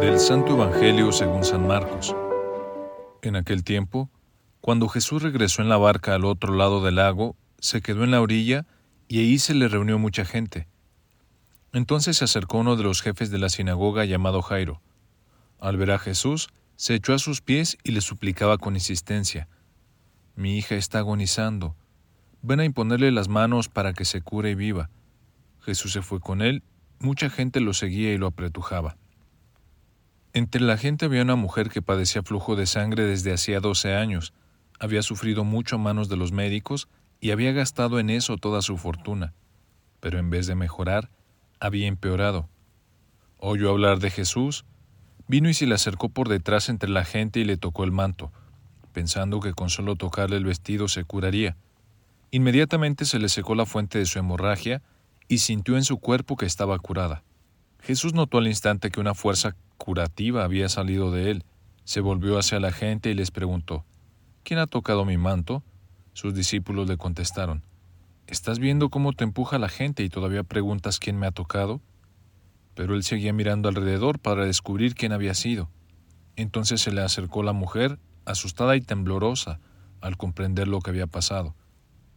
Del Santo Evangelio según San Marcos. En aquel tiempo, cuando Jesús regresó en la barca al otro lado del lago, se quedó en la orilla y ahí se le reunió mucha gente. Entonces se acercó uno de los jefes de la sinagoga llamado Jairo. Al ver a Jesús, se echó a sus pies y le suplicaba con insistencia, Mi hija está agonizando, ven a imponerle las manos para que se cure y viva. Jesús se fue con él, mucha gente lo seguía y lo apretujaba. Entre la gente había una mujer que padecía flujo de sangre desde hacía doce años, había sufrido mucho a manos de los médicos y había gastado en eso toda su fortuna, pero en vez de mejorar, había empeorado. Oyó hablar de Jesús, vino y se le acercó por detrás entre la gente y le tocó el manto, pensando que con solo tocarle el vestido se curaría. Inmediatamente se le secó la fuente de su hemorragia y sintió en su cuerpo que estaba curada. Jesús notó al instante que una fuerza curativa había salido de él. Se volvió hacia la gente y les preguntó, ¿Quién ha tocado mi manto? Sus discípulos le contestaron, ¿Estás viendo cómo te empuja la gente y todavía preguntas quién me ha tocado? Pero él seguía mirando alrededor para descubrir quién había sido. Entonces se le acercó la mujer, asustada y temblorosa, al comprender lo que había pasado.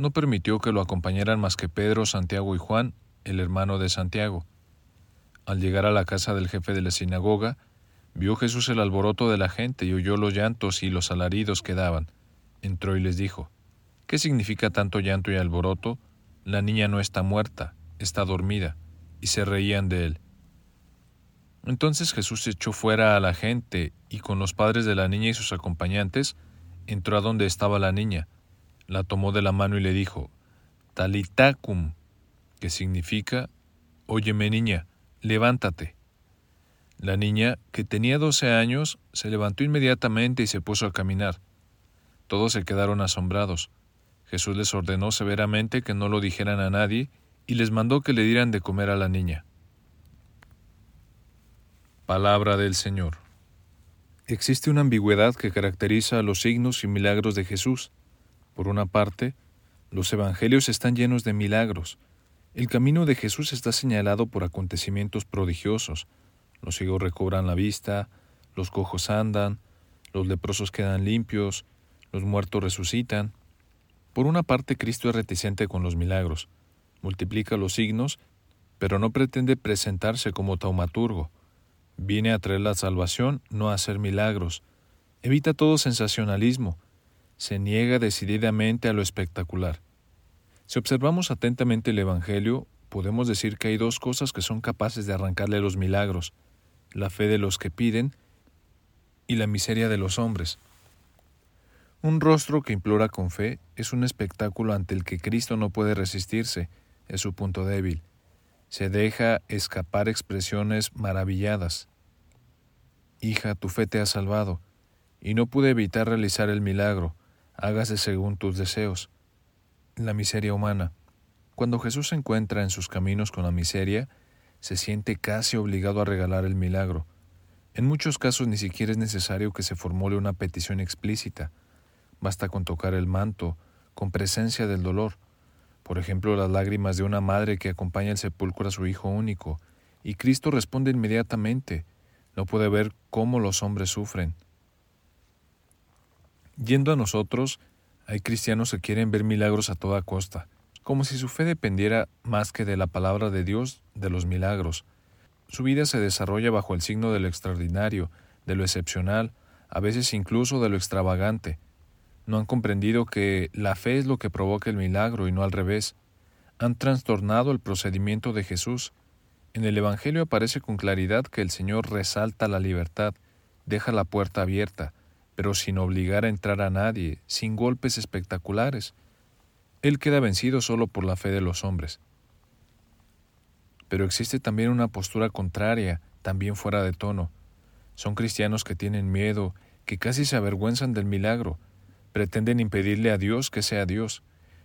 No permitió que lo acompañaran más que Pedro, Santiago y Juan, el hermano de Santiago. Al llegar a la casa del jefe de la sinagoga, Vio Jesús el alboroto de la gente y oyó los llantos y los alaridos que daban. Entró y les dijo, ¿Qué significa tanto llanto y alboroto? La niña no está muerta, está dormida. Y se reían de él. Entonces Jesús echó fuera a la gente y con los padres de la niña y sus acompañantes entró a donde estaba la niña, la tomó de la mano y le dijo, Talitacum, que significa, Óyeme niña, levántate. La niña, que tenía doce años, se levantó inmediatamente y se puso a caminar. Todos se quedaron asombrados. Jesús les ordenó severamente que no lo dijeran a nadie y les mandó que le dieran de comer a la niña. Palabra del Señor. Existe una ambigüedad que caracteriza a los signos y milagros de Jesús. Por una parte, los evangelios están llenos de milagros. El camino de Jesús está señalado por acontecimientos prodigiosos, los ciegos recobran la vista, los cojos andan, los leprosos quedan limpios, los muertos resucitan. Por una parte, Cristo es reticente con los milagros, multiplica los signos, pero no pretende presentarse como taumaturgo. Viene a traer la salvación, no a hacer milagros. Evita todo sensacionalismo. Se niega decididamente a lo espectacular. Si observamos atentamente el Evangelio, podemos decir que hay dos cosas que son capaces de arrancarle los milagros la fe de los que piden y la miseria de los hombres. Un rostro que implora con fe es un espectáculo ante el que Cristo no puede resistirse, es su punto débil. Se deja escapar expresiones maravilladas. Hija, tu fe te ha salvado, y no pude evitar realizar el milagro, hágase según tus deseos. La miseria humana. Cuando Jesús se encuentra en sus caminos con la miseria, se siente casi obligado a regalar el milagro. En muchos casos ni siquiera es necesario que se formule una petición explícita. Basta con tocar el manto, con presencia del dolor. Por ejemplo, las lágrimas de una madre que acompaña el sepulcro a su hijo único, y Cristo responde inmediatamente. No puede ver cómo los hombres sufren. Yendo a nosotros, hay cristianos que quieren ver milagros a toda costa como si su fe dependiera más que de la palabra de Dios, de los milagros. Su vida se desarrolla bajo el signo de lo extraordinario, de lo excepcional, a veces incluso de lo extravagante. No han comprendido que la fe es lo que provoca el milagro y no al revés. Han trastornado el procedimiento de Jesús. En el Evangelio aparece con claridad que el Señor resalta la libertad, deja la puerta abierta, pero sin obligar a entrar a nadie, sin golpes espectaculares, él queda vencido solo por la fe de los hombres. Pero existe también una postura contraria, también fuera de tono. Son cristianos que tienen miedo, que casi se avergüenzan del milagro, pretenden impedirle a Dios que sea Dios.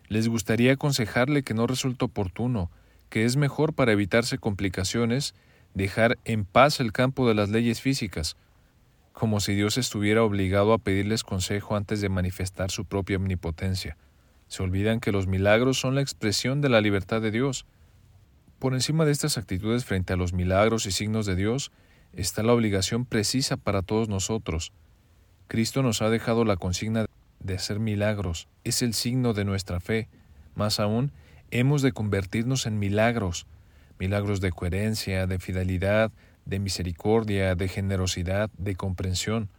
Les gustaría aconsejarle que no resulta oportuno, que es mejor para evitarse complicaciones dejar en paz el campo de las leyes físicas, como si Dios estuviera obligado a pedirles consejo antes de manifestar su propia omnipotencia. Se olvidan que los milagros son la expresión de la libertad de Dios. Por encima de estas actitudes frente a los milagros y signos de Dios está la obligación precisa para todos nosotros. Cristo nos ha dejado la consigna de hacer milagros, es el signo de nuestra fe. Más aún, hemos de convertirnos en milagros, milagros de coherencia, de fidelidad, de misericordia, de generosidad, de comprensión.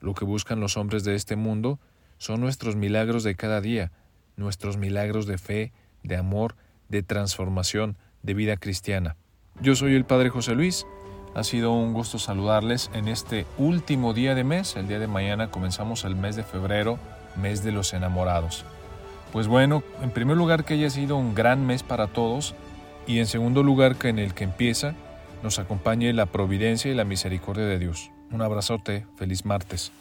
Lo que buscan los hombres de este mundo son nuestros milagros de cada día, nuestros milagros de fe, de amor, de transformación, de vida cristiana. Yo soy el Padre José Luis. Ha sido un gusto saludarles en este último día de mes. El día de mañana comenzamos el mes de febrero, mes de los enamorados. Pues bueno, en primer lugar que haya sido un gran mes para todos y en segundo lugar que en el que empieza nos acompañe la providencia y la misericordia de Dios. Un abrazote, feliz martes.